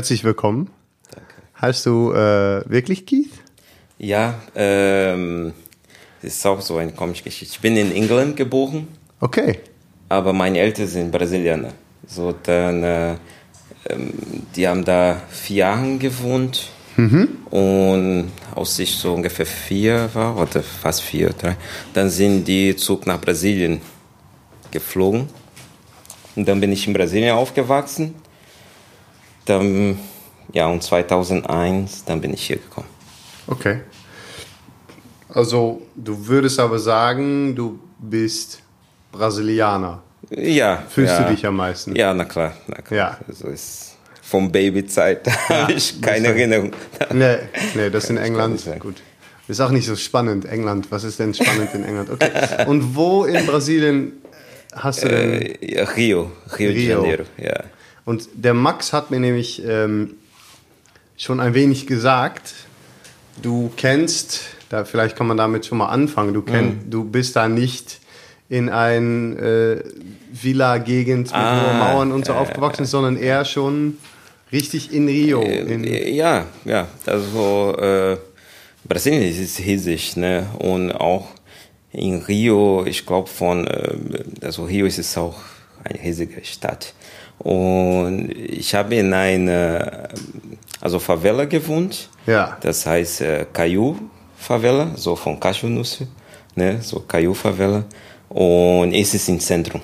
Herzlich willkommen. Danke. Heißt du äh, wirklich Keith? Ja, ähm, das ist auch so eine komische Geschichte. Ich bin in England geboren, Okay. aber meine Eltern sind Brasilianer. So, dann, äh, ähm, die haben da vier Jahre gewohnt. Und als ich so ungefähr vier war, oder fast vier, drei, dann sind die zurück nach Brasilien geflogen. Und dann bin ich in Brasilien aufgewachsen. Dann, ja, und 2001, dann bin ich hier gekommen. Okay. Also, du würdest aber sagen, du bist Brasilianer. Ja. Fühlst ja. du dich am meisten? Ja, na klar. Na klar. Ja. Also ist vom Babyzeit habe ich keine Erinnerung. Nee, nee, das in Kann ich England. Gut. Ist auch nicht so spannend, England. Was ist denn spannend in England? Okay. Und wo in Brasilien hast du denn. Äh, ja, Rio, Rio, de Rio. Janeiro, ja. Und der Max hat mir nämlich ähm, schon ein wenig gesagt, du kennst, da, vielleicht kann man damit schon mal anfangen, du, kenn, Mhm. du bist da nicht in ein äh, Villa-Gegend mit Ah, hohen Mauern und so äh, aufgewachsen, sondern eher schon richtig in Rio. In, Äh, Ja, ja, also äh, Brasilien ist riesig, ne? Und auch in Rio, ich glaube von, äh, also Rio ist es auch eine riesige Stadt. Und ich habe in einer, also Favela gewohnt. Ja. Das heißt äh, Favela, so von Cachonusse, ne? So Caiu Favela. Und es ist im Zentrum.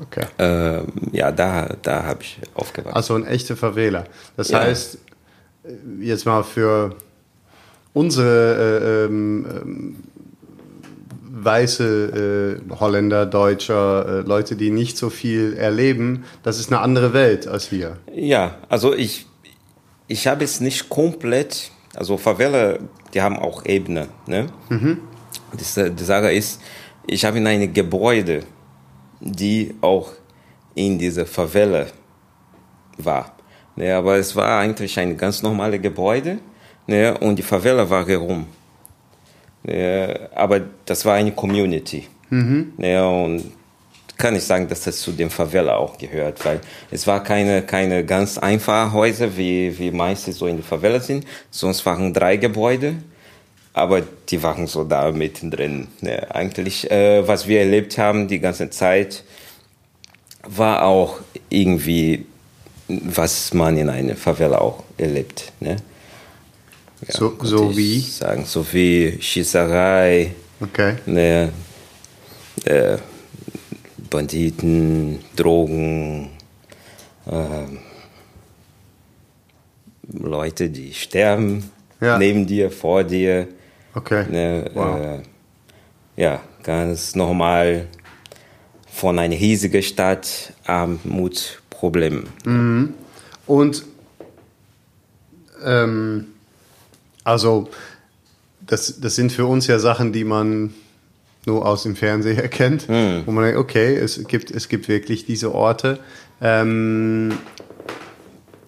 okay. Äh, ja, da, da habe ich aufgewachsen. Also ein echter Favela. Das Ja. heißt, äh, jetzt mal für unsere äh, ähm, ähm, weiße äh, Holländer, Deutscher, äh, Leute, die nicht so viel erleben, das ist eine andere Welt als hier. Ja, also ich, ich habe es nicht komplett, also Favela, die haben auch Ebene. Ne? Das, die Sache ist, ich habe in einem Gebäude, die auch in dieser Favela war. Ne, aber es war eigentlich ein ganz normales Gebäude ne, und die Favela war herum. Aber das war eine Community. Ne, und kann ich sagen, dass das zu dem Favela auch gehört, weil es war keine, keine ganz einfache Häuser, wie, wie meiste so in der Favela sind. Sonst waren drei Gebäude, aber die waren so da mittendrin. Ne. Eigentlich, äh, was wir erlebt haben die ganze Zeit, war auch irgendwie, was man in einer Favela auch erlebt. Ne? Ja, So- so wie? Sagen, so wie Schießerei, Okay. ne, äh, Banditen, Drogen, ähm, Leute, die sterben Ja. neben dir, vor dir. Okay. Ne, Wow. äh, ja, ganz normal von einer riesigen Stadt, Armut, Problem. Und ähm, also das, das sind für uns ja Sachen, die man nur aus dem Fernseher kennt, wo man denkt, okay, es gibt, es gibt wirklich diese Orte. Ähm,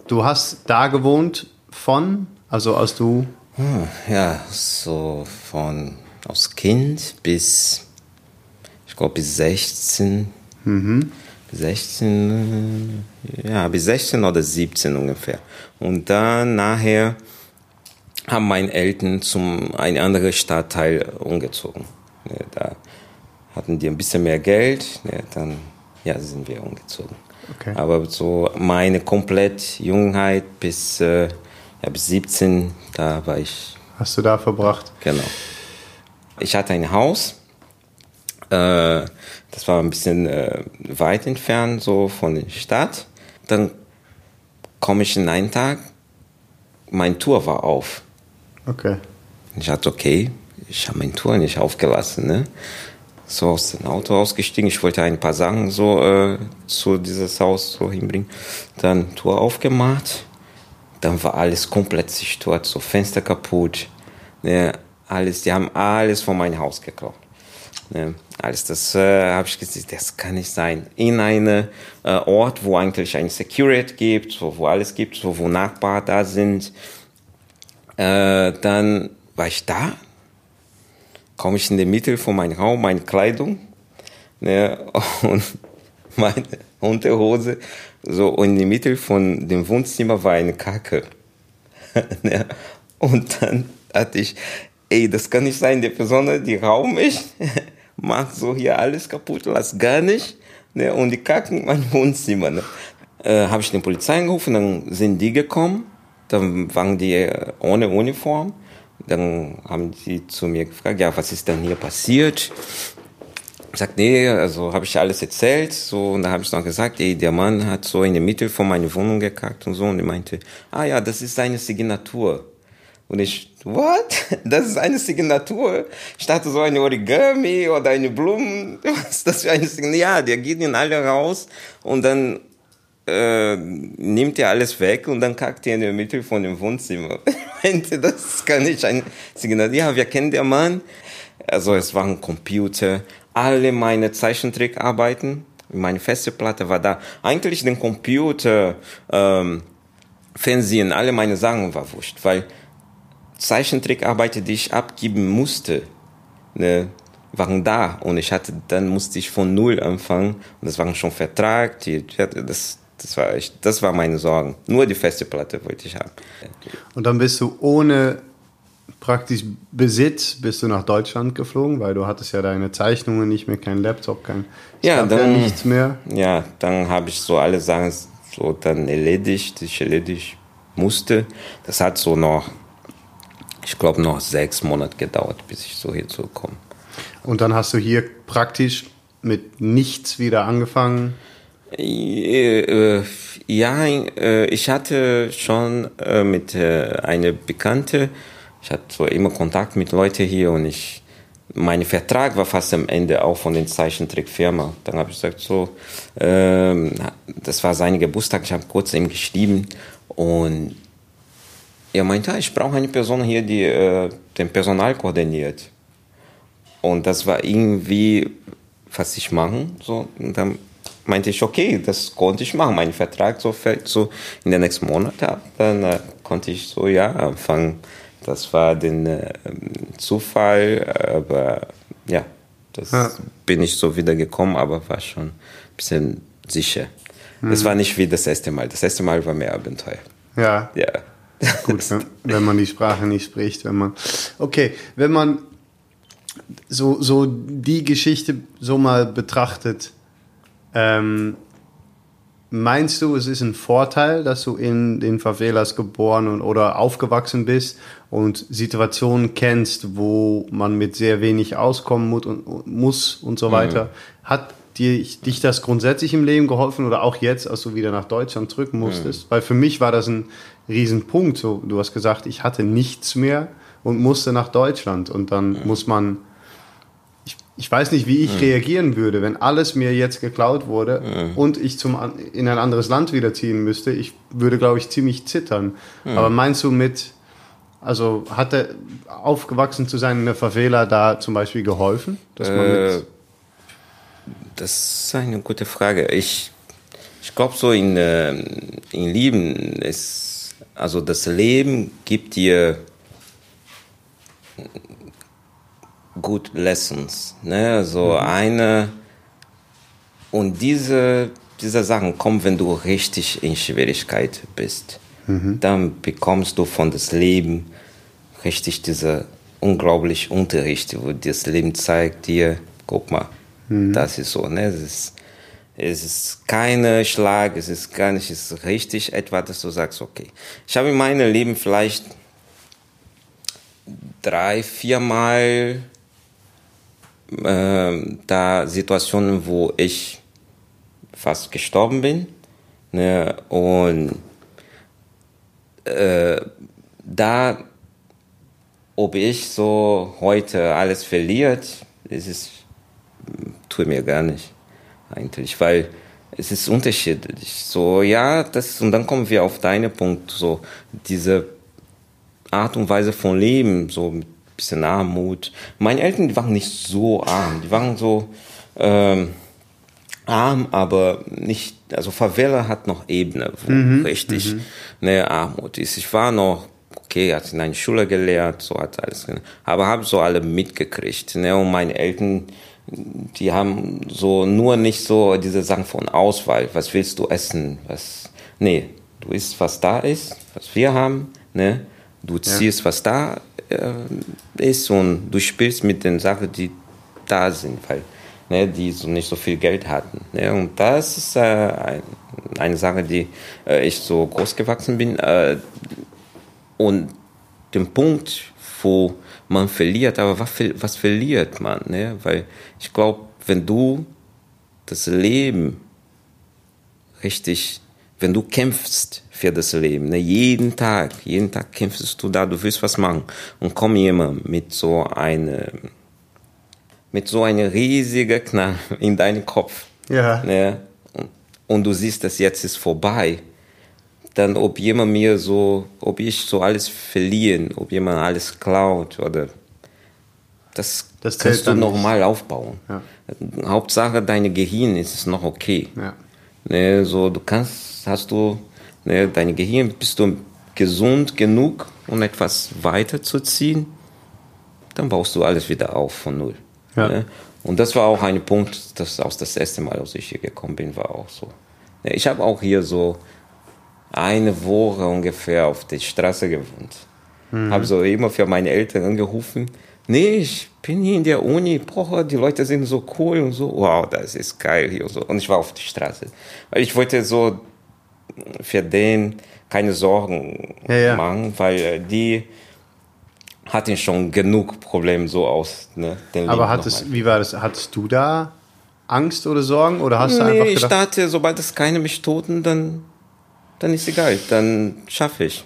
du hast da gewohnt von, also als du, Hm, Ja, so von aus Kind bis, ich glaube, bis 16. 16, äh, ja, bis 16 oder 17 ungefähr. Und dann nachher haben meine Eltern zum einen anderen Stadtteil umgezogen. Ja, da hatten die ein bisschen mehr Geld, ja, dann ja, sind wir umgezogen. Okay. Aber so meine komplett Jungheit bis, äh, ja, bis 17, da war ich hast du da verbracht? Genau. Ich hatte ein Haus. Äh, das war ein bisschen äh, weit entfernt, so von der Stadt. Dann komme ich in einen Tag, mein Tour war auf. Okay. Ich dachte, okay, ich habe mein Tour nicht aufgelassen. Ne? So aus dem Auto ausgestiegen. Ich wollte ein paar Sachen so äh, zu dieses Haus so hinbringen. Dann Tour aufgemacht. Dann war alles komplett zerstört, so Fenster kaputt. Ne? Alles, die haben alles von meinem Haus geklaut. Ne? Alles, das äh, habe ich gesehen, das kann nicht sein. In einem äh, Ort, wo eigentlich ein Security gibt, so, wo alles gibt, so, wo Nachbarn da sind. Äh, dann war ich da, komme ich in der Mitte von meinem Raum, meine Kleidung. ne, und meine Unterhose, so, und in der Mitte von dem Wohnzimmer war eine Kacke. ne, und dann hatte ich, ey, das kann nicht sein, die Person, die Raum ist, macht so hier alles kaputt, lass gar nicht, ne, und die kacken in mein Wohnzimmer, ne. Äh, habe ich den Polizei angerufen, dann sind die gekommen, dann waren die äh, ohne Uniform, dann haben sie zu mir gefragt, ja, was ist denn hier passiert? Ich sag, nee, also habe ich alles erzählt, so, und da habe ich noch gesagt, ey, der Mann hat so in der Mitte von meiner Wohnung gekackt und so, und er meinte, ah ja, das ist seine Signatur. Und ich, what? Das ist eine Signatur? Ich dachte so eine Origami oder eine Blumen. Was ist das für eine Signatur? Ja, der geht ihn alle raus und dann äh, nimmt er alles weg und dann kackt er in der Mitte von dem Wohnzimmer. Ich das kann nicht ein Signatur. Ja, wir kennen den Mann. Also es war ein Computer. Alle meine Zeichentrickarbeiten, meine feste Platte war da. Eigentlich den Computer, ähm, Fernsehen, alle meine Sachen war wurscht, weil Zeichentrickarbeiten, die ich abgeben musste, ne, waren da und ich hatte, dann musste ich von Null anfangen und das war schon Vertrag, die, das, das war echt, das war meine Sorgen. Nur die feste Platte wollte ich haben. Und dann bist du ohne praktisch Besitz bist du nach Deutschland geflogen, weil du hattest ja deine Zeichnungen nicht mehr, kein Laptop, kein ja, dann, ja nichts mehr. Ja, dann habe ich so alle Sachen so dann erledigt, ich erledigt musste. Das hat so noch ich glaube, noch sechs Monate gedauert, bis ich so hierzu komme. Und dann hast du hier praktisch mit nichts wieder angefangen? Äh, ja, äh, ich hatte schon äh, mit einer Bekannte, ich hatte so immer Kontakt mit Leuten hier und ich, mein Vertrag war fast am Ende auch von der Zeichentrickfirma. Dann habe ich gesagt, so, ähm, das war sein Geburtstag, ich habe kurz ihm geschrieben und er meinte, ich brauche eine Person hier, die äh, den Personal koordiniert. Und das war irgendwie, was ich machen. So. Und dann meinte ich, okay, das konnte ich machen. Mein Vertrag so fällt so in den nächsten Monaten ab. Dann äh, konnte ich so, ja, anfangen. Das war den äh, Zufall, aber ja, das ja. bin ich so wieder gekommen, aber war schon ein bisschen sicher. Mhm. Es war nicht wie das erste Mal. Das erste Mal war mehr Abenteuer. Ja. Ja. Gut, wenn, wenn man die Sprache nicht spricht, wenn man. Okay, wenn man so, so die Geschichte so mal betrachtet, ähm, meinst du, es ist ein Vorteil, dass du in den Favelas geboren und, oder aufgewachsen bist und Situationen kennst, wo man mit sehr wenig auskommen muss und, muss und so mhm. weiter? Mhm. Hat dir, dich das grundsätzlich im Leben geholfen oder auch jetzt, als du wieder nach Deutschland drücken musstest? Mhm. Weil für mich war das ein Riesenpunkt. So, du hast gesagt, ich hatte nichts mehr und musste nach Deutschland. Und dann mhm. muss man, ich, weiß nicht, wie ich mhm. reagieren würde, wenn alles mir jetzt geklaut wurde mhm. und ich zum, in ein anderes Land wieder ziehen müsste. Ich würde, glaube ich, ziemlich zittern. Mhm. Aber meinst du mit, also hatte aufgewachsen zu sein in der Favela da zum Beispiel geholfen? Äh, das ist eine gute Frage. Ich, ich glaube, so in, äh, in Lieben ist also das Leben gibt dir gut Lessons. Ne? Also mhm. eine und diese, diese Sachen kommen, wenn du richtig in Schwierigkeit bist. Mhm. Dann bekommst du von das Leben richtig diese unglaublich Unterricht, wo das Leben zeigt dir, guck mal, mhm. das ist so. Ne? Das ist, es ist keine Schlag, es ist gar nicht, es ist richtig etwa, dass du sagst, okay. Ich habe in meinem Leben vielleicht drei, viermal äh, da Situationen, wo ich fast gestorben bin. Ne? Und äh, da, ob ich so heute alles verliert, ist es, tut mir gar nicht eigentlich, weil es ist unterschiedlich. So, ja, das, und dann kommen wir auf deinen Punkt, so, diese Art und Weise von Leben, so ein bisschen Armut. Meine Eltern, die waren nicht so arm, die waren so, ähm, arm, aber nicht, also Favela hat noch Ebene, wo mhm, richtig mhm. eine Armut ist. Ich war noch, okay, hat in einer Schule gelehrt, so hat alles, aber habe so alle mitgekriegt, ne, und meine Eltern, die haben so nur nicht so diese Sachen von Auswahl. Was willst du essen? Was, nee, du isst, was da ist, was wir haben, ne? Du ziehst, ja. was da äh, ist und du spielst mit den Sachen, die da sind, weil ne, die so nicht so viel Geld hatten. Ne? Und das ist äh, ein, eine Sache, die äh, ich so groß gewachsen bin. Äh, und den Punkt, wo man verliert, aber was, was verliert man? Ne? Weil ich glaube, wenn du das Leben richtig, wenn du kämpfst für das Leben, ne? jeden Tag, jeden Tag kämpfst du da, du willst was machen und komm jemand mit so einer, mit so einer riesigen Knall in deinen Kopf. Ja. Ne? Und du siehst, dass jetzt ist vorbei dann ob jemand mir so, ob ich so alles verlieren, ob jemand alles klaut oder das, das kannst du normal aufbauen. Ja. Hauptsache deine Gehirn ist noch okay. Ja. Ne, so du kannst, hast du ne, deine Gehirn, bist du gesund genug, um etwas weiterzuziehen, dann baust du alles wieder auf von null. Ja. Ne? Und das war auch ein Punkt, das aus das erste Mal, als ich hier gekommen bin, war auch so. Ne, ich habe auch hier so eine Woche ungefähr auf der Straße gewohnt. Mhm. Habe so immer für meine Eltern angerufen. Nee, ich bin hier in der Uni, boah, die Leute sind so cool und so. Wow, das ist geil hier und so. Und ich war auf der Straße. Weil ich wollte so für den keine Sorgen ja, ja. machen, weil äh, die hatten schon genug Probleme so aus. Ne, Aber hattest, wie war das? Hattest du da Angst oder Sorgen oder hast nee, du einfach gedacht? ich dachte, sobald es keine mich toten, dann dann ist egal, dann schaffe ich.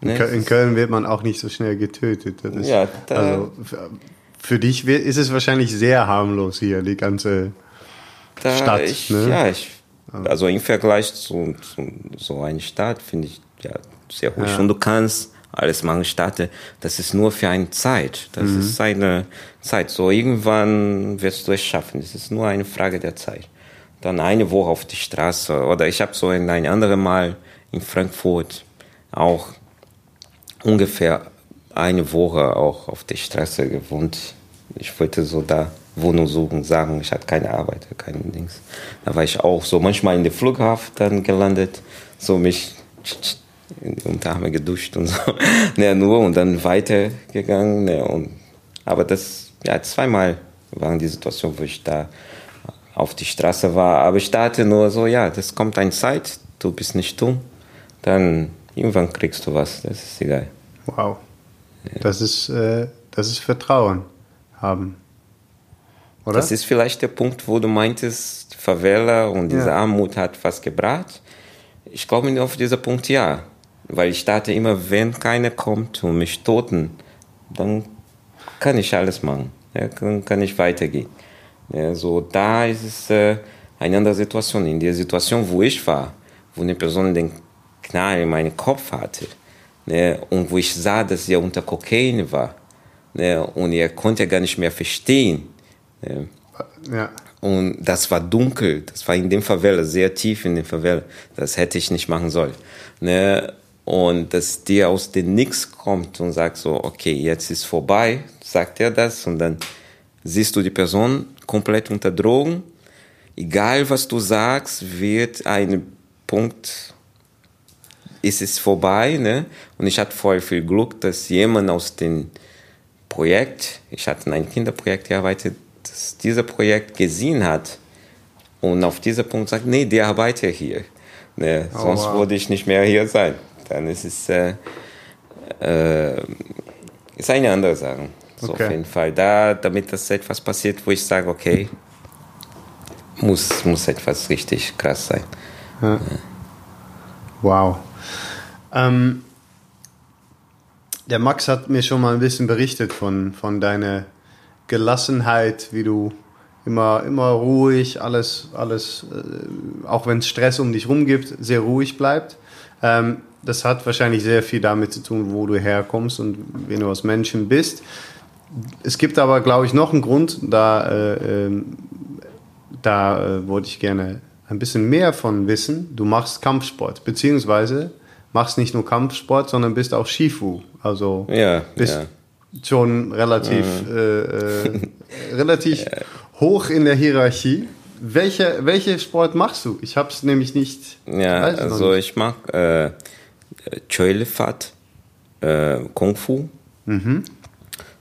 Ne? In Köln wird man auch nicht so schnell getötet. Ist, ja, also für dich ist es wahrscheinlich sehr harmlos hier, die ganze Stadt. Ich, ne? Ja, ich, also im Vergleich zu, zu so einer Stadt finde ich ja sehr ruhig. Ja. Und du kannst alles machen, Stadt, das ist nur für eine Zeit. Das mhm. ist eine Zeit. So irgendwann wirst du es schaffen. Es ist nur eine Frage der Zeit dann eine Woche auf die Straße. Oder ich habe so in ein anderes Mal in Frankfurt auch ungefähr eine Woche auch auf der Straße gewohnt. Ich wollte so da Wohnung suchen, sagen, ich hatte keine Arbeit, kein Dings. Da war ich auch so manchmal in der Flughafen dann gelandet, so mich und da haben wir geduscht und so. Ja, nur und dann weitergegangen. Ja, und, aber das, ja, zweimal waren die Situation, wo ich da auf die Straße war. Aber ich dachte nur so, ja, das kommt eine Zeit, du bist nicht dumm, dann irgendwann kriegst du was, das ist egal. Wow. Ja. Das, ist, äh, das ist Vertrauen haben. Oder? Das ist vielleicht der Punkt, wo du meintest, die Favela und diese ja. Armut hat was gebracht. Ich glaube auf diesen Punkt ja. Weil ich dachte immer, wenn keiner kommt und mich toten, dann kann ich alles machen. Ja, kann, kann ich weitergehen. Ja, so, da ist es äh, eine andere Situation. In der Situation, wo ich war, wo eine Person den Knall in meinem Kopf hatte ne, und wo ich sah, dass er unter Kokain war ne, und er konnte gar nicht mehr verstehen. Ja. Und das war dunkel, das war in dem Favela, sehr tief in dem Favela. Das hätte ich nicht machen sollen. Ne? Und dass dir aus dem Nix kommt und sagt so, okay, jetzt ist vorbei, sagt er das und dann siehst du die Person komplett unter Drogen. Egal was du sagst, wird ein Punkt, ist es vorbei. Ne? Und ich hatte voll viel Glück, dass jemand aus dem Projekt, ich hatte in einem Kinderprojekt gearbeitet, dass dieser Projekt gesehen hat und auf diesen Punkt sagt, nee, der arbeitet hier. Ne? Oh, Sonst wow. würde ich nicht mehr hier sein. Dann ist es äh, äh, ist eine andere Sache. So okay. auf jeden Fall. Da, damit das etwas passiert, wo ich sage, okay, muss, muss etwas richtig krass sein. Ja. Ja. Wow. Ähm, der Max hat mir schon mal ein bisschen berichtet von, von deiner Gelassenheit, wie du immer, immer ruhig, alles, alles äh, auch wenn es Stress um dich rum gibt, sehr ruhig bleibt. Ähm, das hat wahrscheinlich sehr viel damit zu tun, wo du herkommst und wen du als Menschen bist. Es gibt aber, glaube ich, noch einen Grund, da, äh, ähm, da äh, wollte ich gerne ein bisschen mehr von wissen. Du machst Kampfsport, beziehungsweise machst nicht nur Kampfsport, sondern bist auch Shifu. Also ja, bist ja. Schon relativ, mhm. äh, äh relativ hoch in der Hierarchie. Welche, welche Sport machst du? Ich habe es nämlich nicht. Ja, also nicht. ich mag äh, Choilefat, äh, Kung Fu. Mhm.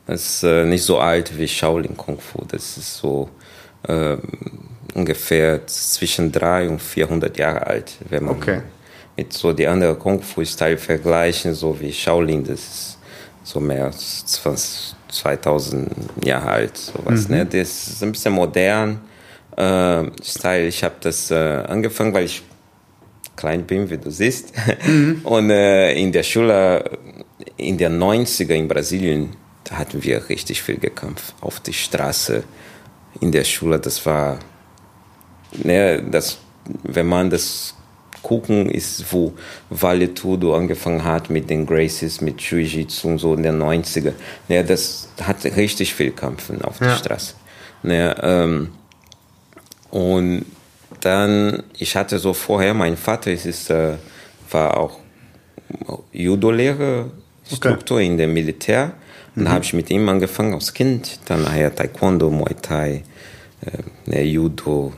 Das ist äh, nicht so alt wie Shaolin Kung Fu. Das ist so äh, ungefähr zwischen 300 und 400 Jahre alt, wenn man okay. mit so die anderen Kung Fu-Style vergleichen, so wie Shaolin, das ist so mehr als 2000 Jahre alt, sowas. Mhm. Ne? Das ist ein bisschen modern. Äh, Style, ich habe das äh, angefangen, weil ich klein bin, wie du siehst. Mhm. Und äh, in der Schule, in der 90er in Brasilien, da hatten wir richtig viel gekämpft. Auf die Straße, in der Schule, das war, ne, das, wenn man das gucken ist, wo Vale Tudo angefangen hat mit den Gracies, mit Jiu-Jitsu und so in den 90er. Ne, das hat richtig viel Kämpfen auf der ja. Straße. Ne, ähm, und dann, ich hatte so vorher, mein Vater ist, äh, war auch Judo-Lehrer, Struktur okay. in dem Militär. Und mhm. da habe ich mit ihm angefangen als Kind, dann nachher Taekwondo, Muay Thai, äh, ne, Judo,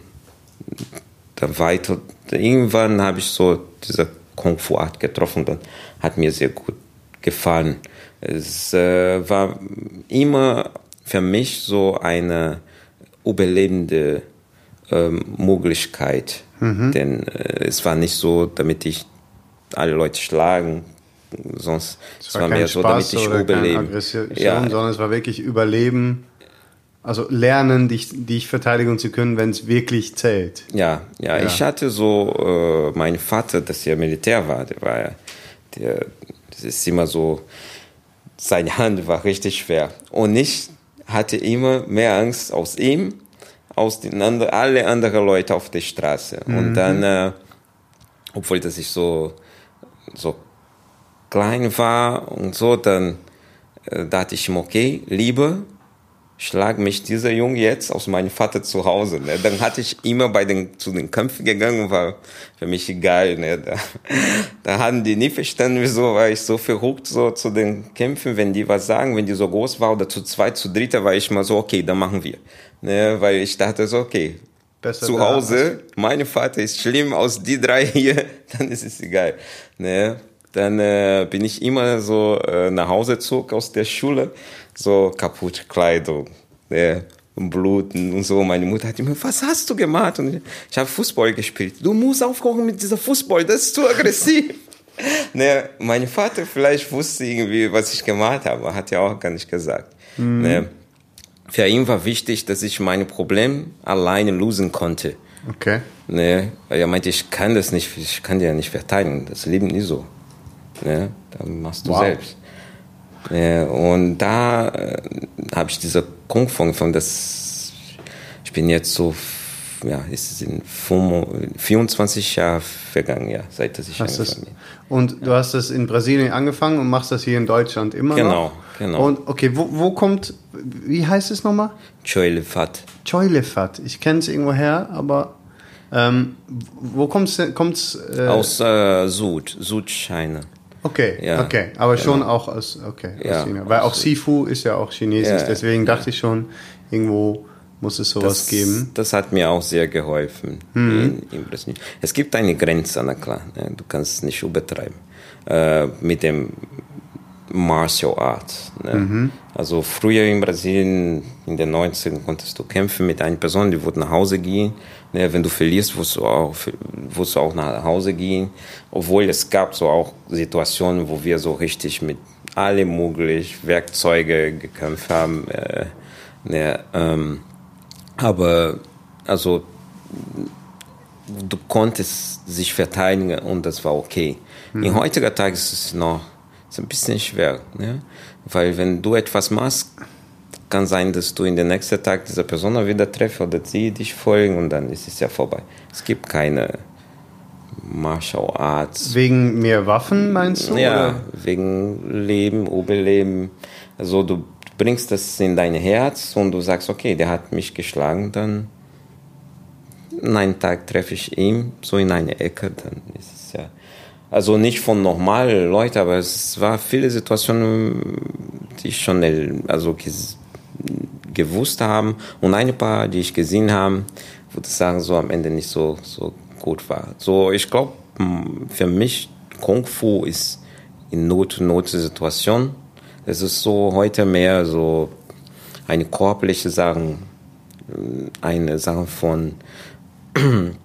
dann weiter. Irgendwann habe ich so diese Kung Fu Art getroffen, dann hat mir sehr gut gefallen. Es äh, war immer für mich so eine überlebende ähm, Möglichkeit, mhm. denn äh, es war nicht so, damit ich alle Leute schlagen sonst es war, war mehr so, damit ich überleben. Ja. sondern es war wirklich Überleben, also lernen, dich, dich verteidigen zu können, wenn es wirklich zählt. Ja, ja, ja, ich hatte so, äh, mein Vater, dass er Militär war, der war ja, der, das ist immer so, seine Hand war richtig schwer. Und ich hatte immer mehr Angst aus ihm, aus den anderen, alle anderen Leute auf der Straße. Mhm. Und dann, äh, obwohl das ich so, so klein war und so, dann äh, dachte ich ihm, okay, lieber schlag mich dieser Junge jetzt aus meinem Vater zu Hause. Ne? Dann hatte ich immer bei den, zu den Kämpfen gegangen, war für mich egal. Ne? Da, da haben die nie verstanden, wieso war ich so verrückt so zu den Kämpfen, wenn die was sagen, wenn die so groß war oder zu zweit, zu dritter, war ich mal so, okay, dann machen wir. Ne? Weil ich dachte so, okay, Besser zu Hause, mein Vater ist schlimm, aus die drei hier, dann ist es egal. Ne? Dann äh, bin ich immer so äh, nach Hause zog aus der Schule, so kaputte Kleidung, ne, Bluten und so. Meine Mutter hat immer, was hast du gemacht? Und ich, ich habe Fußball gespielt. Du musst aufkochen mit dieser Fußball, das ist zu aggressiv. ne, mein Vater vielleicht wusste irgendwie, was ich gemacht habe, hat ja auch gar nicht gesagt. Mhm. Ne, für ihn war wichtig, dass ich meine Probleme alleine lösen konnte. Okay. Ne, er meinte, ich kann das nicht, ich kann dir ja nicht verteidigen. Das Leben nie so. Ne? Dann machst du wow. selbst. Ja, und da äh, habe ich diese Kung Fu von das ich bin jetzt so ja, es sind 24 Jahre vergangen, ja, seit dass ich hast angefangen bin. Und du hast das in Brasilien angefangen und machst das hier in Deutschland immer genau, noch? Genau, genau. Und okay, wo, wo kommt, wie heißt es nochmal? Choilefat. Choilefat, ich kenne es irgendwo her, aber ähm, wo kommt es? Äh, Aus äh, Süd, Südchina. Okay, ja, okay, aber genau. schon auch aus, okay, ja, aus China. Weil auch Sifu ist ja auch chinesisch, ja, deswegen dachte ich schon, irgendwo muss es sowas das, geben. Das hat mir auch sehr geholfen mhm. in, in. Es gibt eine Grenze, na klar, ne? du kannst es nicht übertreiben. Äh, mit dem Martial Art. Ne? Mhm. Also früher in Brasilien, in den 90ern, konntest du kämpfen mit einer Person, die wurde nach Hause gehen. Ne? Wenn du verlierst, musst du, auch, musst du auch nach Hause gehen. Obwohl es gab so auch Situationen, wo wir so richtig mit alle möglichen Werkzeuge gekämpft haben. Äh, ne? ähm, aber also du konntest sich verteidigen und das war okay. Mhm. In heutiger Tag ist es noch ist ein bisschen schwer, ne? weil wenn du etwas machst, kann sein, dass du in den nächsten Tag diese Person wieder treffst oder sie dich folgen und dann ist es ja vorbei. Es gibt keine Martial Arts. Wegen mehr Waffen meinst du? Ja, oder? wegen Leben, Überleben. Also du bringst das in dein Herz und du sagst, okay, der hat mich geschlagen, dann einen Tag treffe ich ihn so in eine Ecke, dann ist es ja also nicht von normalen Leuten, aber es war viele Situationen, die ich schon also gewusst haben und ein paar, die ich gesehen habe, würde ich sagen, so am Ende nicht so, so gut war. So, ich glaube, für mich Kung Fu ist in Not-Not-Situation. Es ist so heute mehr so eine körperliche Sache, eine Sache von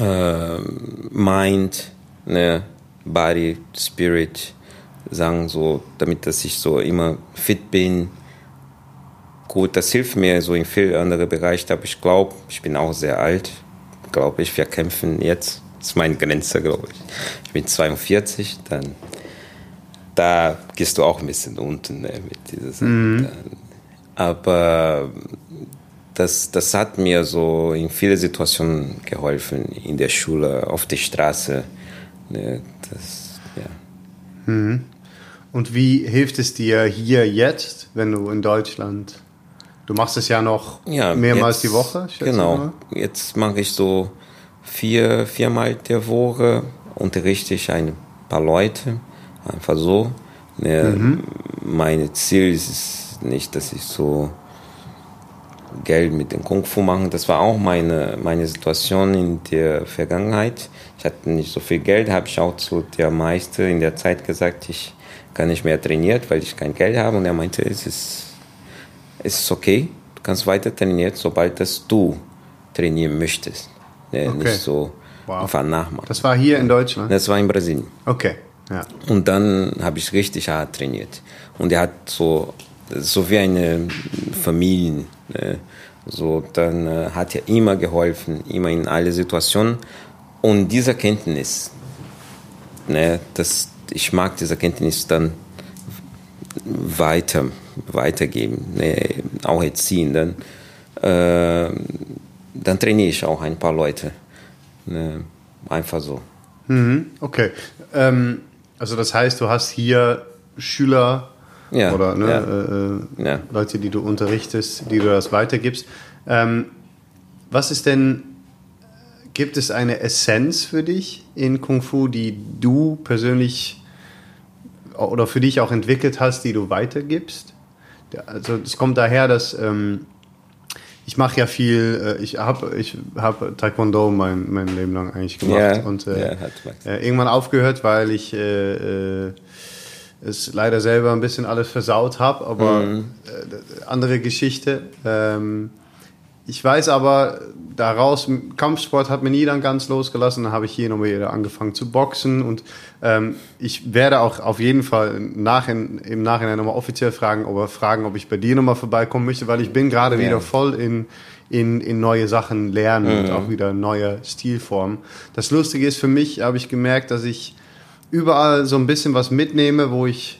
äh, Mind, ne, Body, Spirit, sagen so, damit dass ich so immer fit bin. Gut, das hilft mir so in vielen anderen Bereichen, aber ich glaube, ich bin auch sehr alt, glaube ich, wir kämpfen jetzt. Das ist meine Grenze, glaube ich. Ich bin 42, dann da gehst du auch ein bisschen unten ne, mit dieses. Mhm. Aber das, das hat mir so in vielen Situationen geholfen, in der Schule, auf der Straße. Ne, das, ja. Mhm. Und wie hilft es dir hier jetzt, wenn du in Deutschland? Du machst es ja noch ja, mehrmals jetzt, die Woche. Genau. Jetzt mache ich so vier, viermal der Woche unterrichte ich ein paar Leute. Einfach so. Ne, mhm. Mein Ziel ist nicht, dass ich so Geld mit dem Kung Fu machen. Das war auch meine, meine Situation in der Vergangenheit. Ich hatte nicht so viel Geld, habe ich auch zu der Meister in der Zeit gesagt, ich kann nicht mehr trainiert, weil ich kein Geld habe. Und er meinte, es ist, es ist okay, du kannst weiter trainieren, sobald das du trainieren möchtest. Okay. Nicht so wow. einfach nachmachen. Das war hier in Deutschland? Das war in Brasilien. Okay. Ja. Und dann habe ich richtig hart trainiert. Und er hat so, so wie eine Familie Ne? So, dann äh, hat er immer geholfen, immer in alle Situationen. Und diese Kenntnis, ne, das, ich mag diese Kenntnis dann weiter, weitergeben, ne, auch erziehen. Dann, äh, dann trainiere ich auch ein paar Leute. Ne, einfach so. Mhm, okay. Ähm, also das heißt, du hast hier Schüler ja, oder ne, ja. Äh, äh, ja. Leute, die du unterrichtest, die du das weitergibst. Ähm, was ist denn, gibt es eine Essenz für dich in Kung Fu, die du persönlich oder für dich auch entwickelt hast, die du weitergibst? Also es kommt daher, dass ähm, ich mache ja viel, äh, ich habe ich hab Taekwondo mein, mein Leben lang eigentlich gemacht ja, und äh, ja, äh, irgendwann aufgehört, weil ich äh, äh es leider selber ein bisschen alles versaut habe, aber mhm. äh, andere Geschichte. Ähm, ich weiß aber daraus, Kampfsport hat mir nie dann ganz losgelassen. Dann habe ich hier nochmal wieder angefangen zu boxen und ähm, ich werde auch auf jeden Fall nachhin, im Nachhinein nochmal offiziell fragen, ob, fragen, ob ich bei dir nochmal vorbeikommen möchte, weil ich bin gerade ja. wieder voll in, in, in neue Sachen lernen mhm. und auch wieder neue Stilformen. Das Lustige ist für mich, habe ich gemerkt, dass ich überall so ein bisschen was mitnehme, wo ich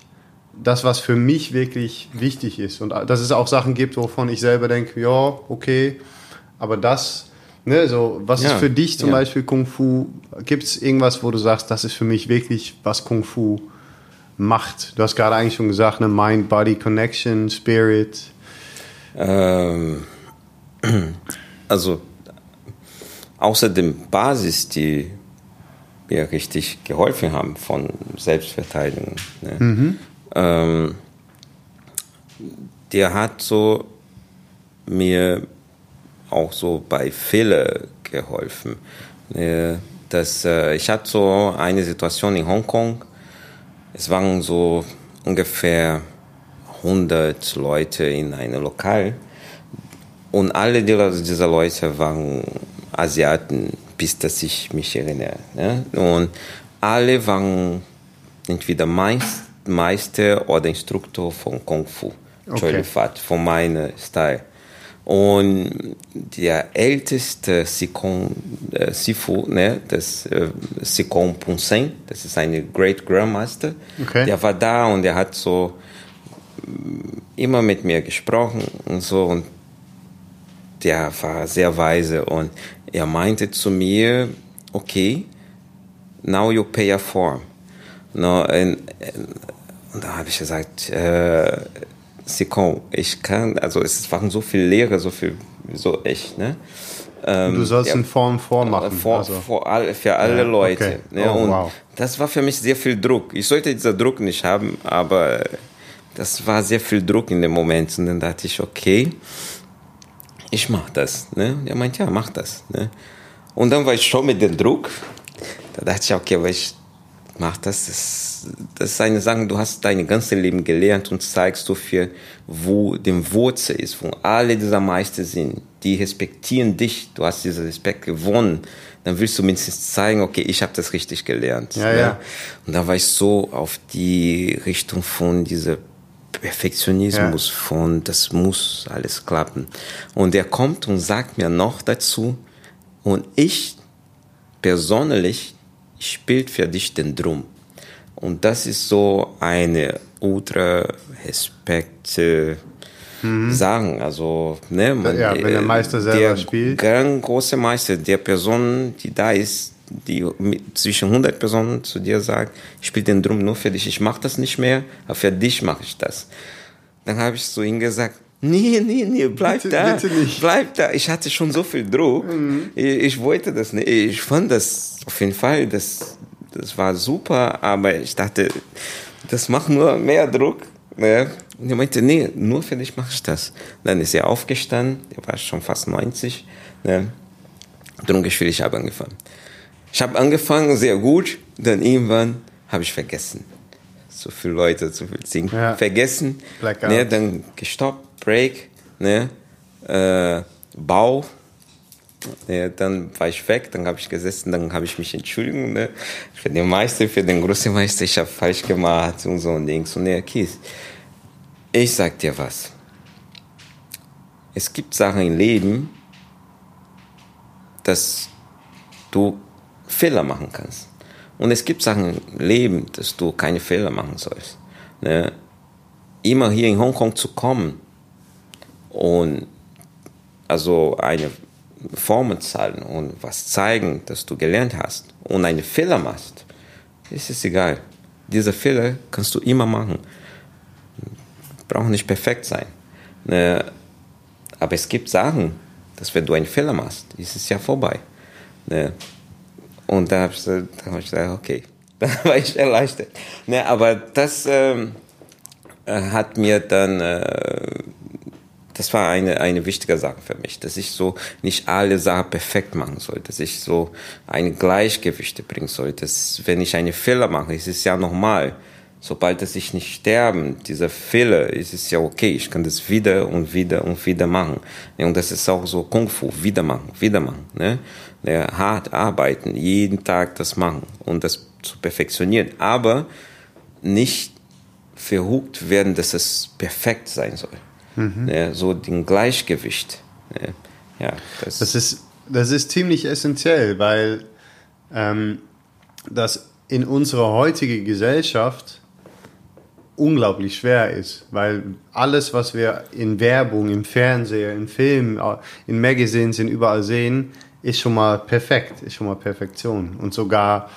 das, was für mich wirklich wichtig ist. Und dass es auch Sachen gibt, wovon ich selber denke, ja, okay, aber das, ne, so, was ja, ist für dich zum ja. Beispiel Kung Fu? Gibt es irgendwas, wo du sagst, das ist für mich wirklich, was Kung Fu macht? Du hast gerade eigentlich schon gesagt, ne, Mind, Body, Connection, Spirit. Ähm, also, außer dem Basis, die mir richtig geholfen haben von Selbstverteidigung. Ne? Mhm. Ähm, der hat so mir auch so bei Fehler geholfen. Ne? Das, äh, ich hatte so eine Situation in Hongkong. Es waren so ungefähr 100 Leute in einem Lokal und alle dieser Leute waren Asiaten bis dass ich mich erinnere. Ne? Und alle waren entweder Meister oder Instruktor von Kung Fu, okay. Fat, von meinem Style. Und der älteste Sikon, äh, Sifu, ne, das äh, Sikon Punsen, das ist ein Great Grandmaster, okay. der war da und der hat so immer mit mir gesprochen und so und der war sehr weise und er meinte zu mir, okay, now you pay a form. No, und, und da habe ich gesagt, äh, Sikon, ich kann, also es waren so viele Lehre, so viel, so echt, ne? Ähm, du sollst ja, eine Form vormachen. Vor, also. vor all, für alle ja, Leute. Okay. Ne? Oh, und wow. das war für mich sehr viel Druck. Ich sollte diesen Druck nicht haben, aber das war sehr viel Druck in dem Moment. Und dann dachte ich, okay, ich mach das. Ne? Er meinte, ja, mach das. Ne? Und dann war ich schon mit dem Druck. Da dachte ich, okay, aber ich mach das. Das, das ist eine Sache, du hast dein ganzes Leben gelernt und zeigst du für, wo die Wurzel ist, wo alle dieser Meister sind. Die respektieren dich, du hast diesen Respekt gewonnen. Dann willst du mindestens zeigen, okay, ich habe das richtig gelernt. Ja, ne? ja. Und da war ich so auf die Richtung von dieser Perfektionismus, ja. von das muss alles klappen. Und er kommt und sagt mir noch dazu, und ich persönlich spielt für dich den Drum. Und das ist so eine ultra Respekt mhm. sagen. Also, ne, man, ja, wenn der Meister selber der spielt. Der große Meister, der Person, die da ist, die zwischen 100 Personen zu dir sagt, ich spiele den Drum nur für dich, ich mache das nicht mehr, aber für dich mache ich das. Dann habe ich zu ihm gesagt, Nee, nee, nee, bleib bitte, da. Bitte nicht. Bleib da. Ich hatte schon so viel Druck. Mhm. Ich, ich, wollte das nicht. Ich fand das auf jeden Fall, das, das war super, aber ich dachte, das macht nur mehr Druck. Ne? Und er meinte, nee, nur für dich mache ich das. Dann ist er aufgestanden, er war schon fast 90. Ne? Drungespiel, ich habe angefangen. Ich habe angefangen, sehr gut, dann irgendwann habe ich vergessen. So viele Leute, so viel Singen. Ja. Vergessen. Ne, dann gestoppt Break, ne? Äh, Bau. Ja, dann war ich weg, dann habe ich gesessen, dann habe ich mich entschuldigt ne? für den Meister, für den großen Meister, ich habe falsch gemacht und so und Dings. Und er Kies, ich sag dir was. Es gibt Sachen im Leben, dass du Fehler machen kannst. Und es gibt Sachen im Leben, dass du keine Fehler machen sollst. Ne? Immer hier in Hongkong zu kommen, und also eine Formel zahlen und was zeigen, dass du gelernt hast und einen Fehler machst, ist es egal. Diese Fehler kannst du immer machen. Braucht nicht perfekt sein. Ne? Aber es gibt Sachen, dass wenn du einen Fehler machst, ist es ja vorbei. Ne? Und da habe ich, ich gesagt, okay, da war ich erleichtert. Ne, aber das ähm, äh, hat mir dann äh, das war eine, eine wichtige Sache für mich, dass ich so nicht alle Sachen perfekt machen soll, dass ich so ein Gleichgewicht bringen soll, dass wenn ich einen Fehler mache, ist es ja normal. Sobald dass ich nicht sterben, dieser Fehler, ist es ja okay, ich kann das wieder und wieder und wieder machen. Und das ist auch so Kung Fu, wieder machen, wieder machen. Ne? Hart arbeiten, jeden Tag das machen und das zu perfektionieren, aber nicht verhuckt werden, dass es perfekt sein soll mhm. ja, so den Gleichgewicht. Ja, das, das, ist, das ist ziemlich essentiell, weil ähm, das in unserer heutigen Gesellschaft unglaublich schwer ist, weil alles, was wir in Werbung, im Fernsehen, in Filmen, in Magazines, in überall sehen, ist schon mal perfekt, ist schon mal Perfektion. Und sogar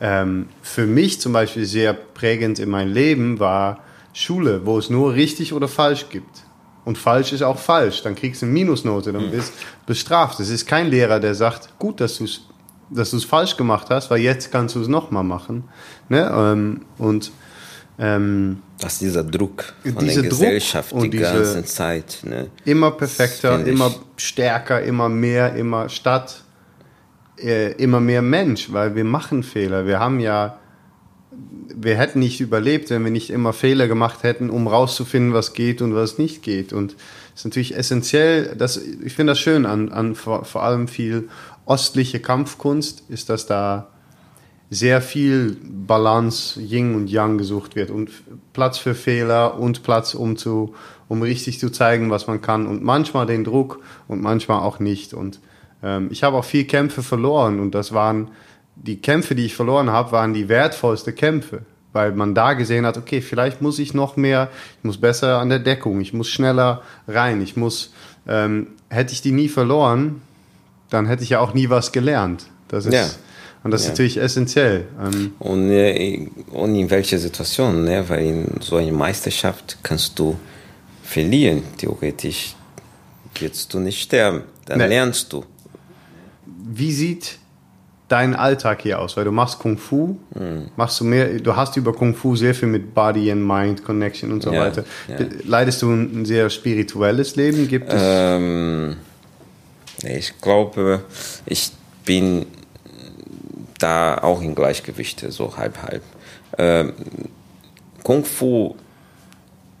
ähm, für mich zum Beispiel sehr prägend in meinem Leben war Schule, wo es nur richtig oder falsch gibt. Und falsch ist auch falsch. Dann kriegst du eine Minusnote, dann bist du bestraft. Es ist kein Lehrer, der sagt, gut, dass du es dass du's falsch gemacht hast, weil jetzt kannst du es nochmal machen. Ne? Ähm, und ähm, das ist dieser Druck von der Gesellschaft die ganze Zeit. Ne? Immer perfekter, immer stärker, immer mehr, immer statt, äh, immer mehr Mensch, weil wir machen Fehler. Wir haben ja wir hätten nicht überlebt, wenn wir nicht immer Fehler gemacht hätten, um rauszufinden, was geht und was nicht geht. Und es ist natürlich essentiell, dass, ich finde das schön an, an vor, vor allem viel ostliche Kampfkunst, ist, dass da sehr viel Balance, Yin und Yang gesucht wird und Platz für Fehler und Platz, um zu, um richtig zu zeigen, was man kann und manchmal den Druck und manchmal auch nicht. Und ähm, ich habe auch viel Kämpfe verloren und das waren die Kämpfe, die ich verloren habe, waren die wertvollsten Kämpfe, weil man da gesehen hat, okay, vielleicht muss ich noch mehr, ich muss besser an der Deckung, ich muss schneller rein, ich muss, ähm, hätte ich die nie verloren, dann hätte ich ja auch nie was gelernt. Das ist, ja. Und das ja. ist natürlich essentiell. Ähm und, äh, und in welcher Situation, ne? weil in so einer Meisterschaft kannst du verlieren, theoretisch. Wirst du nicht sterben, dann ne. lernst du. Wie sieht dein Alltag hier aus? Weil du machst Kung Fu, mhm. machst du mehr, du hast über Kung Fu sehr viel mit Body and Mind Connection und so ja, weiter. Ja. Leidest du ein sehr spirituelles Leben? Gibt es? Ähm, ich glaube, ich bin da auch in Gleichgewicht, so halb halb. Ähm, Kung Fu,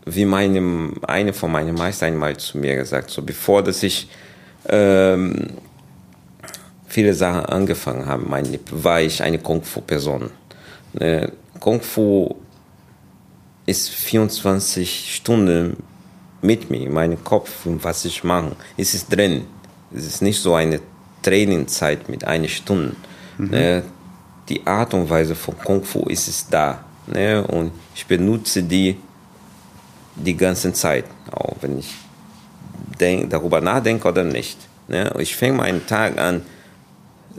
wie meinem, eine von meinen Meistern einmal zu mir gesagt, so bevor dass ich ähm, viele Sachen angefangen habe, mein, war ich eine Kung Fu Person. Ne? Kung Fu ist 24 Stunden mit mir, in meinem Kopf und was ich mache. Es ist drin. Es ist nicht so eine Trainingzeit mit einer Stunde. Mhm. Ne? Die Art und Weise von Kung Fu ist es da. Ne? Und ich benutze die die ganze Zeit, auch wenn ich denk, darüber nachdenke oder nicht. Ne? Ich fange meinen Tag an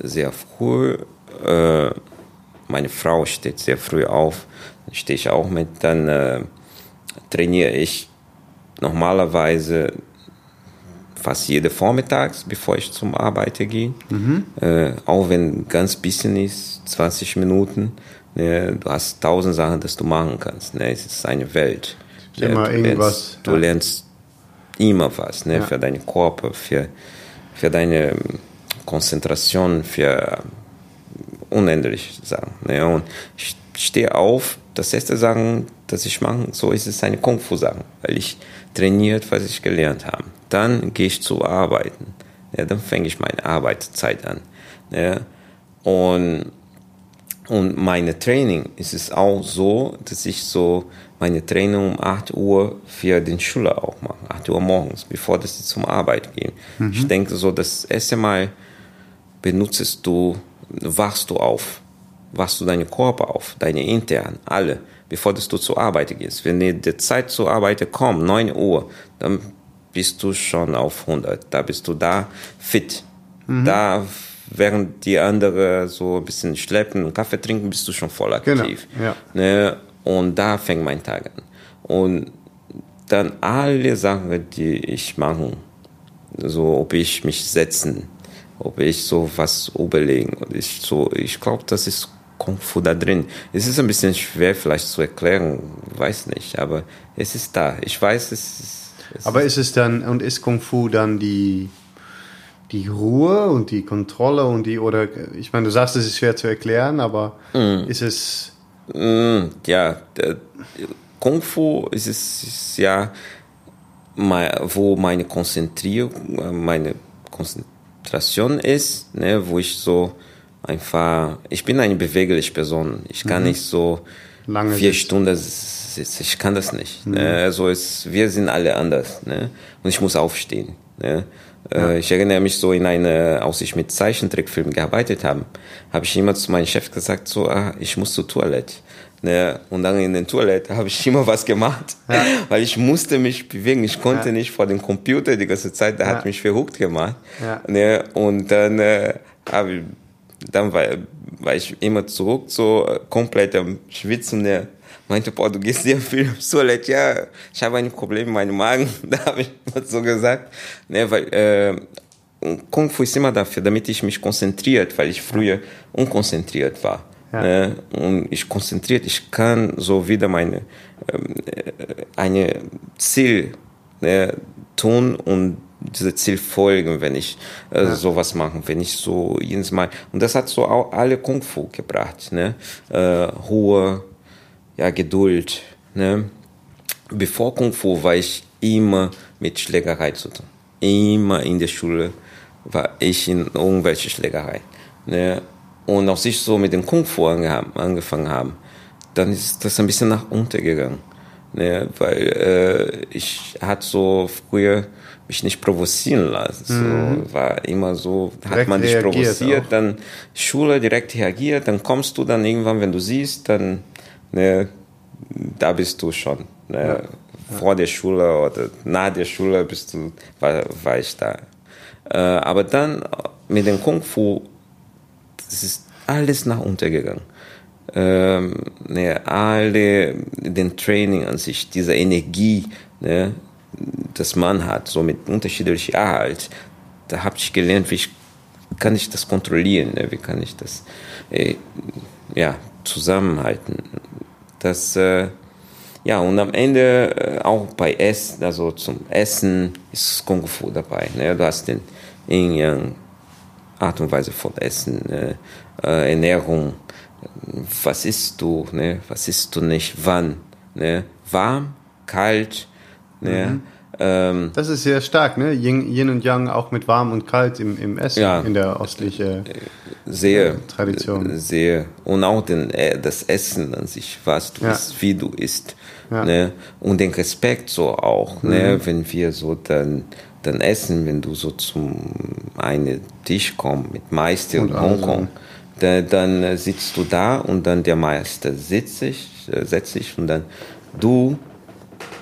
sehr früh. Äh, meine Frau steht sehr früh auf, stehe ich auch mit, dann äh, trainiere ich normalerweise fast jede Vormittags, bevor ich zum Arbeiten gehe. Mhm. Äh, auch wenn ganz bisschen ist, 20 Minuten. Ne, du hast tausend Sachen, dass du machen kannst. Ne, es ist eine Welt. Ne, immer du irgendwas. Lernst, du lernst immer was, ne, ja. für deinen Körper, für, für deine Konzentration, für unendlich Sachen. Ne, und ich stehe auf, das erste Sagen, das ich mache, so ist es eine Kung Fu Sachen, weil ich trainiert, was ich gelernt habe. Dann gehe ich zu arbeiten. Ja, dann fange ich meine Arbeitszeit an. Ja, und und meine Training ist es auch so, dass ich so meine Training um 8 Uhr für den Schüler auch mache, 8 Uhr morgens, bevor sie zum Arbeit gehen. Mhm. Ich denke so, das erste Mal benutzt du, wachst du auf, wachst du deinen Körper auf, deine intern, alle, bevor du zur Arbeit gehst. Wenn die Zeit zur Arbeit kommt, 9 Uhr, dann bist du schon auf 100, da bist du da fit. Mhm. Da während die andere so ein bisschen schleppen und Kaffee trinken, bist du schon voll aktiv. Genau, ja. ne? Und da fängt mein Tag an. Und dann alle Sachen, die ich mache, so ob ich mich setzen, ob ich so was überlegen, ich so, ich glaube, das ist Kung Fu da drin. Es ist ein bisschen schwer vielleicht zu erklären, weiß nicht, aber es ist da. Ich weiß, es ist. Es aber ist es dann und ist Kung Fu dann die die Ruhe und die Kontrolle und die, oder ich meine, du sagst, es ist schwer zu erklären, aber mm. ist es. Mm, ja, Kung Fu ist es ist ja, wo meine Konzentrierung, meine Konzentration ist, ne, wo ich so einfach, ich bin eine bewegliche Person. Ich kann mhm. nicht so Lange vier sitzt. Stunden sitzen. Ich kann das nicht. Mhm. Ne? Also es, wir sind alle anders. Ne? Und ich muss aufstehen. Ne? Ja. Äh, ich erinnere mich so in eine, als ich mit Zeichentrickfilmen gearbeitet habe, habe ich immer zu meinem Chef gesagt, so, ah, ich muss zur Toilette. Ne? Und dann in der Toilette habe ich immer was gemacht, ja. weil ich musste mich bewegen. Ich konnte ja. nicht vor dem Computer die ganze Zeit, der hat mich verrückt gemacht. Ne? Und dann, äh, ich, dann war, war ich immer zurück, so äh, komplett am Schwitzen. Ne? meinte, boah, du gehst sehr viel ins Toilette. Ja, ich habe ein Problem mit meinem Magen. Da habe ich so gesagt. Ne, weil äh, Kung Fu ist immer dafür, damit ich mich konzentriert, weil ich früher unkonzentriert war. Ja. Und ich konzentriert, ich kann so wieder meine ähm, äh, eine Ziel ne, tun und diese Ziel folgen, wenn ich äh, ja. sowas mache, wenn ich so jedes Mal und das hat so auch alle Kung Fu gebracht, ne, äh, Ruhe, ja, Geduld. Ne? Bevor Kung Fu war ich immer mit Schlägerei zu tun. Immer in der Schule war ich in irgendwelche Schlägerei. Ne? Und als ich so mit dem Kung Fu angefangen habe, dann ist das ein bisschen nach unten gegangen. Ne? Weil äh, ich hatte so früher mich nicht provozieren lassen. So, mhm. War immer so, direkt hat man dich provoziert, auch. dann Schule direkt reagiert, dann kommst du dann irgendwann, wenn du siehst, dann ne, da bist du schon. Ne? Ja. Vor der Schule oder nach der Schule bist du, war, war ich da. Äh, aber dann mit dem Kung Fu, das ist alles nach unten gegangen. Ähm, ne, alle, den Training an sich, diese Energie, ne, das man hat, so mit unterschiedlicher Art, da habe ich gelernt, wie ich kann ich das kontrollieren? Ne? Wie kann ich das äh, ja, zusammenhalten? Das, äh, ja, und am Ende äh, auch bei Essen, also zum Essen ist Kung Fu dabei. Ne? Du hast den Yin Art und Weise von Essen, ne? äh, Ernährung. Was isst du? Ne? Was isst du nicht? Wann? Ne? Warm, kalt. Ne? Mhm. Ähm, das ist sehr stark, ne? Yin, Yin, und Yang auch mit warm und kalt im, im Essen ja, in der östlichen sehr, äh, Tradition. Sehr. Und auch den, äh, das Essen an sich, was du ja. isst, wie du isst. Ja. Ne? Und den Respekt so auch, ne? mhm. ne? wenn wir so dann, dann essen, wenn du so zum einen Tisch kommst mit Meister und, und Hongkong, dann, dann äh, sitzt du da und dann der Meister sitzt sich, setzt sich und dann du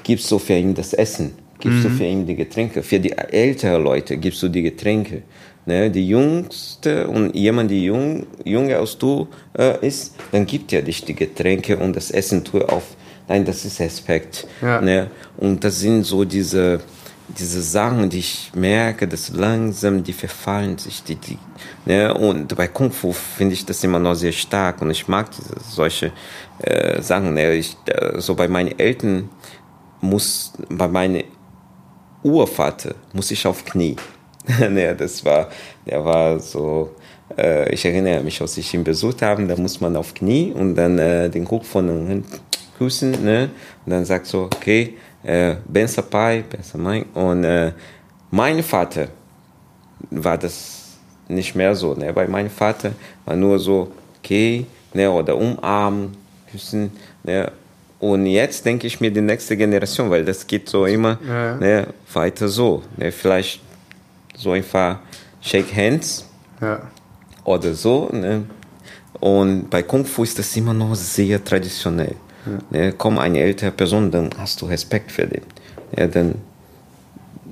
gibst so für ihn das Essen gibst mhm. du für ihn die Getränke. Für die älteren Leute gibst du die Getränke. Ne? Die Jüngste und jemand, die jung, jünger als du äh, ist, dann gibt er dich die Getränke und das Essen tue auf. Nein, das ist Respekt. Ja. Ne? Und das sind so diese, diese Sachen, die ich merke, dass langsam die verfallen sich. Die, die, ne? Und bei Kung Fu finde ich das immer noch sehr stark und ich mag diese, solche äh, Sachen. Ne? Ich, äh, so bei meinen Eltern muss, bei meinen Urvater muss ich auf Knie. ne, das war, der war so, äh, ich erinnere mich, als ich ihn besucht habe, da muss man auf Knie und dann äh, den Guck von den küssen, ne, und dann sagt so, okay, äh, Ben Sapai, Ben Samai, und äh, mein Vater war das nicht mehr so, ne, weil mein Vater war nur so, okay, ne, oder umarmen, küssen, ne, und jetzt denke ich mir die nächste Generation, weil das geht so immer ja. ne, weiter so. Ne, vielleicht so einfach Shake Hands ja. oder so. Ne. Und bei Kung Fu ist das immer noch sehr traditionell. Ja. Komm eine ältere Person, dann hast du Respekt für den. Ja, dann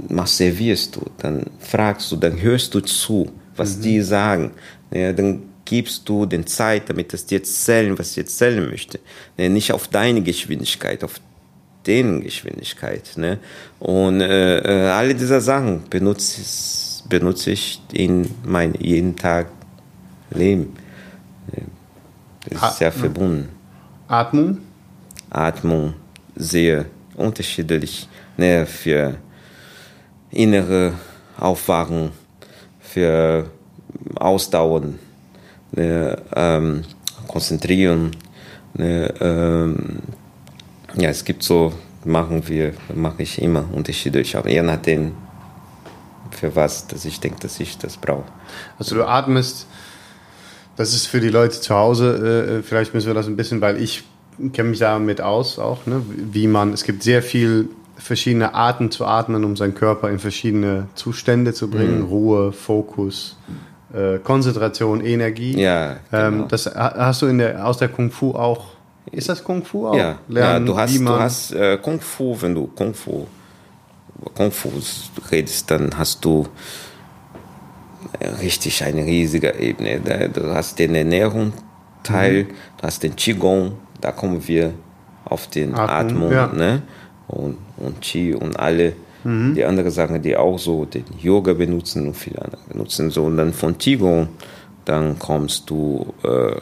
machst, servierst du, dann fragst du, dann hörst du zu, was mhm. die sagen. Ja, dann gibst du den Zeit, damit es dir erzählen, was sie erzählen möchte. Ne? Nicht auf deine Geschwindigkeit, auf deren Geschwindigkeit. Ne? Und äh, äh, alle diese Sachen benutze ich, benutze ich in meinem jeden Tag Leben. Das ist sehr verbunden. Atmung? Atmung, sehr unterschiedlich. Ne, für innere Aufwachen, für Ausdauern ne, ähm, konzentrieren. Ne, ähm, ja, es gibt so, machen wir, mache ich immer unterschiedlich, aber je nachdem, für was, dass ich denke, dass ich das brauche. Also du atmest, das ist für die Leute zu Hause, äh, vielleicht müssen wir das ein bisschen, weil ich kenne mich damit aus auch, ne? wie man, es gibt sehr viel verschiedene Arten zu atmen, um seinen Körper in verschiedene Zustände zu bringen, mhm. Ruhe, Fokus, äh, Konzentration, Energie. Ja. Ähm, genau. Ähm, das hast du in der, aus der Kung Fu auch. Ist das Kung Fu auch? Ja, Lernen, ja du hast, du hast äh, Kung Fu, wenn du Kung Fu, Kung Fu redest, dann hast du richtig eine riesige Ebene. Du hast den Ernährungsteil, mhm. du hast den Qigong, da kommen wir auf den Atmung, Atmung ja. ne? und, und Qi und alle Mhm. Die anderen sagen, die auch so den Yoga benutzen und viele andere benutzen so. Und dann von Qigong, dann kommst du äh,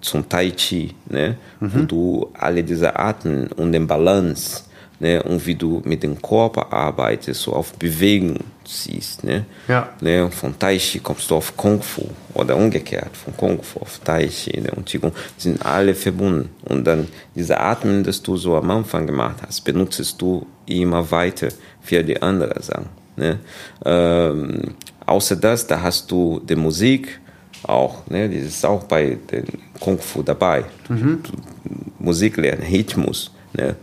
zum Tai Chi, ne? Mhm. wo du alle diese Arten und den Balance ne? und wie du mit dem Körper arbeitest, so auf Bewegung siehst. Ne? Ja. Ne? Von Tai Chi kommst du auf Kung Fu oder umgekehrt, von Kung Fu auf Tai Chi ne? und Qigong sind alle verbunden. Und dann diese Atmen, das du so am Anfang gemacht hast, benutzt du immer weiter für die anderen Sachen. Ne? Ähm, außer das, da hast du die Musik auch, ne? das ist auch bei den Kung Fu dabei. Mhm. Musik lernen, Rhythmus ne?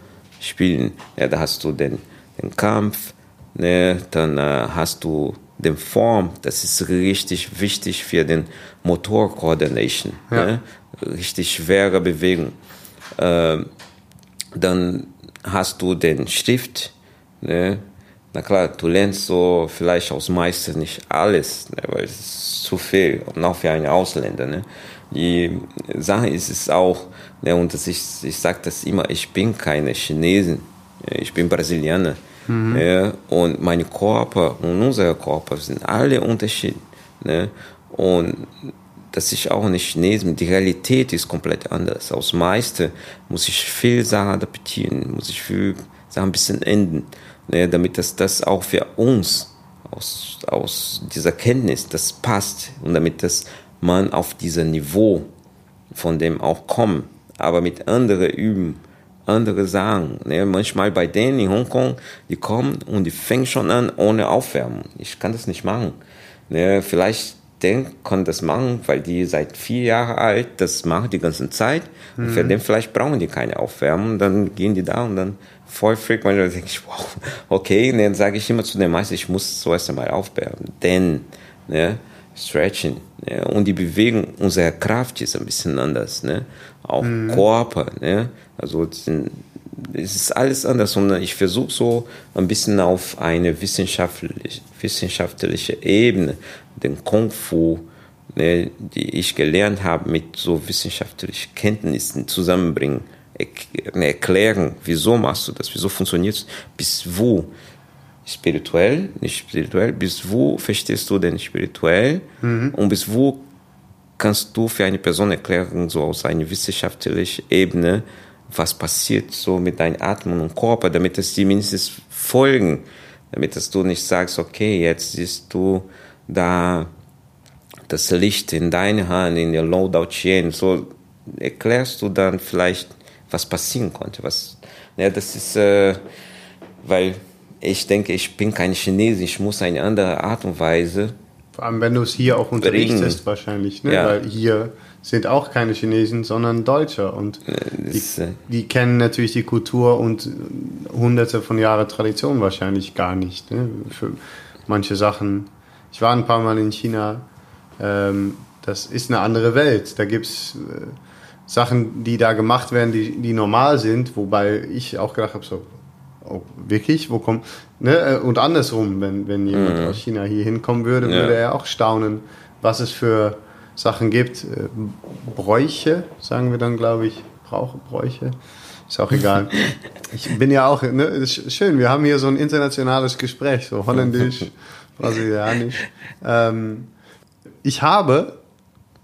Spielen, ja, da hast du den, den Kampf, ne? dann äh, hast du den Form, das ist richtig wichtig für den Motor Coordination, ja. ne? richtig schwere Bewegung. Ähm, dann hast du den Stift, ne? Na klar, du lernst so vielleicht aus Meister nicht alles, ne? weil es ist zu viel, und auch für einen Ausländer. Ne? Die Sache ist es auch, ne? und das ich, ich sage das immer, ich bin keine Chinesin, ich bin Brasilianer. Mhm. Ne? Und mein Körper und unser Körper sind alle unterschiedlich. Ne? Und das ist auch nicht Chinesen. Die Realität ist komplett anders. Aus meiste muss ich viel Sachen adaptieren, muss ich viel Sachen ein bisschen enden, ne? damit das, das auch für uns aus, aus dieser Kenntnis, das passt und damit das man auf diesem Niveau von dem auch kommt, aber mit anderen üben, andere sagen. Ne? Manchmal bei denen in Hongkong, die kommen und die fangen schon an ohne Aufwärmen. Ich kann das nicht machen. Ne? Vielleicht den können das machen, weil die seit vier Jahren alt das machen die ganze Zeit. Mhm. Und für den vielleicht brauchen die keine Aufwärmen. Dann gehen die da und dann voll freak. Manchmal denke ich, wow, okay. Und dann sage ich immer zu dem Meister, ich muss zuerst einmal aufwärmen. Denn, ne, Stretching. Ne, und die Bewegung, unsere Kraft ist ein bisschen anders. Ne? Auch mhm. Körper. Ne? Also, es ist alles anders und ich versuche so ein bisschen auf eine wissenschaftliche, wissenschaftliche Ebene den Kung Fu, ne, die ich gelernt habe, mit so wissenschaftlichen Kenntnissen zusammenbringen, ne, erklären, wieso machst du das, wieso funktioniert es, bis wo spirituell, nicht spirituell, bis wo verstehst du denn spirituell mhm. und bis wo kannst du für eine Person erklären, so aus einer wissenschaftlichen Ebene, was passiert so mit deinem Atmen und Körper, damit es die mindestens folgen, damit dass du nicht sagst, okay, jetzt siehst du da das Licht in deine Hand, in der Loadout Chain, so erklärst du dann vielleicht, was passieren konnte. Was, ja, das ist, äh, weil ich denke, ich bin kein Chinese, ich muss eine andere Art und Weise. Vor allem, wenn du es hier auch unterrichtest, wahrscheinlich, ne? Ja. weil hier sind auch keine Chinesen, sondern Deutsche. Und die, äh, die, kennen natürlich die Kultur und hunderte von Jahren Tradition wahrscheinlich gar nicht. Ne? Für manche Sachen. Ich war ein paar Mal in China. Ähm, das ist eine andere Welt. Da gibt es äh, Sachen, die da gemacht werden, die, die normal sind, wobei ich auch gedacht habe, so, oh, wirklich, wo kommt, ne? Äh, und andersrum, wenn, wenn jemand mhm. aus China hier hinkommen würde, ja. würde er auch staunen, was es für Sachen gibt. Äh, Bräuche, sagen wir dann, glaube ich. Brauche, Bräuche. Ist auch egal. Ich bin ja auch, ne, ist schön, wir haben hier so ein internationales Gespräch, so holländisch, brasilianisch. Ähm, ich habe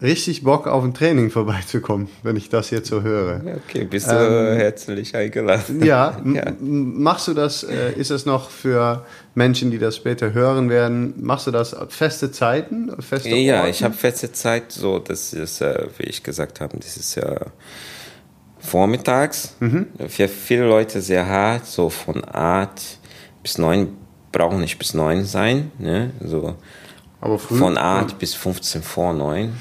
richtig Bock auf ein Training vorbeizukommen, wenn ich das jetzt so höre. Okay, bist du ähm, herzlich eingeladen. Ja, ja. machst du das, äh, ist es noch für Menschen, die das später hören werden, machst du das feste Zeiten, feste Ja, Orten? ich habe feste Zeit, so, das ist, äh, wie ich gesagt habe, das ist ja vormittags, mhm. für viele Leute sehr hart, so von 8 bis 9, brauchen nicht bis 9 sein, ne, so. Aber früh, von 8 ja. bis 15 vor 9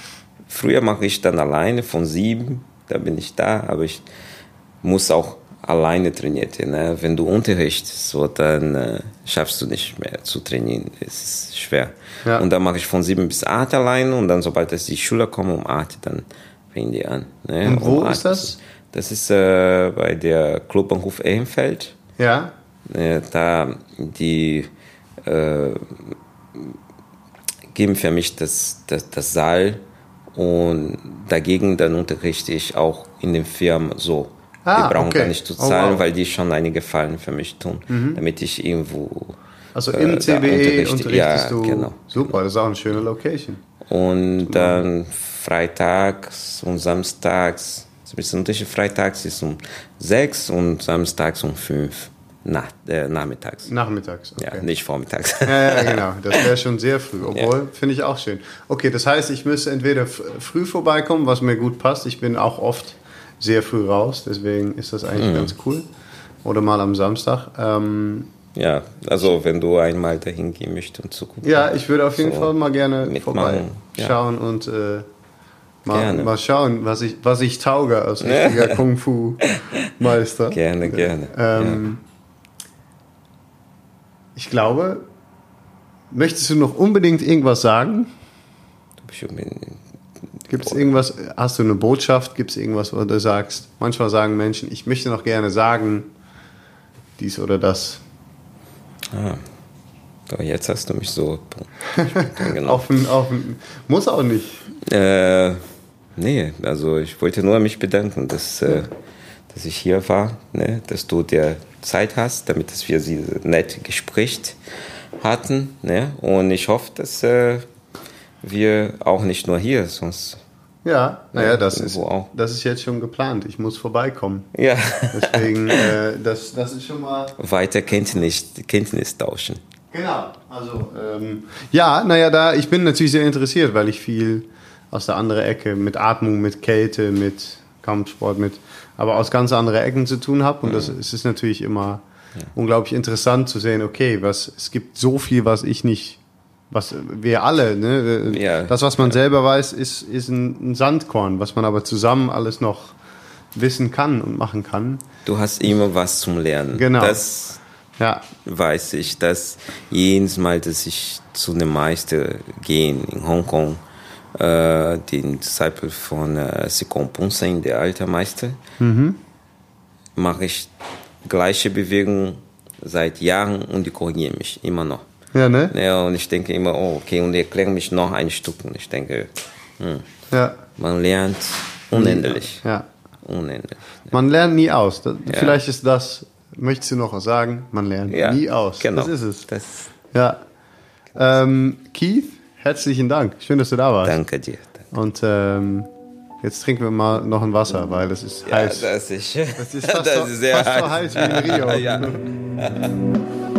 Früher mache ich dann alleine von sieben, da bin ich da, aber ich muss auch alleine trainieren. Ne? Wenn du unterrichtest, so, dann äh, schaffst du nicht mehr zu trainieren. Es ist schwer. Ja. Und dann mache ich von sieben bis acht alleine und dann, sobald es die Schüler kommen, um acht, dann fangen die an. Ne? Und wo um ist das? Das ist äh, bei der Clubbahnhof Ehrenfeld. Ja. Äh, da die äh, geben für mich das, das, das Saal und dagegen dann unterrichte ich auch in den Firmen so. Ah, die brauchen okay. gar nicht zu zahlen, oh, wow. weil die schon einige Fallen für mich tun, mhm. damit ich irgendwo. Also im äh, CBE unterrichte. unterrichtest ja, du. Genau. Super, das ist auch eine schöne Location. Und dann freitags und samstags, ein bisschen freitags ist um sechs und samstags um fünf. Nach, äh, nachmittags. Nachmittags, okay. Ja, nicht vormittags. Ja, ja genau. Das wäre schon sehr früh. Obwohl, ja. finde ich auch schön. Okay, das heißt, ich müsste entweder früh vorbeikommen, was mir gut passt. Ich bin auch oft sehr früh raus, deswegen ist das eigentlich mhm. ganz cool. Oder mal am Samstag. Ähm, ja, also wenn du einmal dahin gehen möchtest und zugucken. Ja, ich würde auf jeden so Fall mal gerne vorbeischauen ja. und äh, mal, mal, schauen, was ich, was ich tauge als richtiger Kung-Fu-Meister. Gerne, gerne. Ähm, ich glaube, möchtest du noch unbedingt irgendwas sagen? Gibt es irgendwas, hast du eine Botschaft, gibt es irgendwas, wo du sagst? Manchmal sagen Menschen, ich möchte noch gerne sagen, dies oder das. Ah, jetzt hast du mich so. genau. offen, offen. Muss auch nicht. Äh, nee, also ich wollte nur mich bedanken, dass, äh, dass ich hier war, ne? dass du dir Zeit hast, damit dass wir sie nett Gespräch hatten. Ne? Und ich hoffe, dass äh, wir auch nicht nur hier, sonst. Ja, naja, Ja, das, ist, auch. das ist jetzt schon geplant. Ich muss vorbeikommen. Ja, Deswegen, äh, das, das ist schon mal. weiter Kenntnis, Kenntnis tauschen. Genau, also ähm, ja, naja, da ich bin natürlich sehr interessiert, weil ich viel aus der anderen Ecke mit Atmung, mit Kälte, mit Kampfsport, mit aber aus ganz anderen Ecken zu tun habe und das es ist natürlich immer unglaublich interessant zu sehen. Okay, was es gibt so viel, was ich nicht, was wir alle, ne, äh, Ja. das was man selber weiß, ist ist ein, ein Sandkorn, was man aber zusammen alles noch wissen kann und machen kann. Du hast immer was zum Lernen. Genau. Das Ja, weiß ich, dass jedes Mal, dass ich zu einem Meister gehe in Hongkong, äh, den Disciple von äh, Sikon Punsen, der alte Meister, mache ich gleiche Bewegung seit Jahren und die korrigieren mich immer noch. ja, ne? Ja, und ich denke immer, oh, okay, und die erklären mich noch ein Stück. Und ich denke, hm, Ja, man lernt unendlich. ja. Unendlich. Man lernt nie aus. Das, Vielleicht ist das, möchtest du noch sagen? Man lernt Ja, nie aus. Genau. Das ist es. Das, Ja. Ähm, Keith, herzlichen Dank. Schön, dass du da warst. danke dir. Und ähm, jetzt trinken wir mal noch ein Wasser, weil es ist Ja, heiß. das ist, Das ist fast, das so, ist sehr fast so heiß wie in Rio. ja.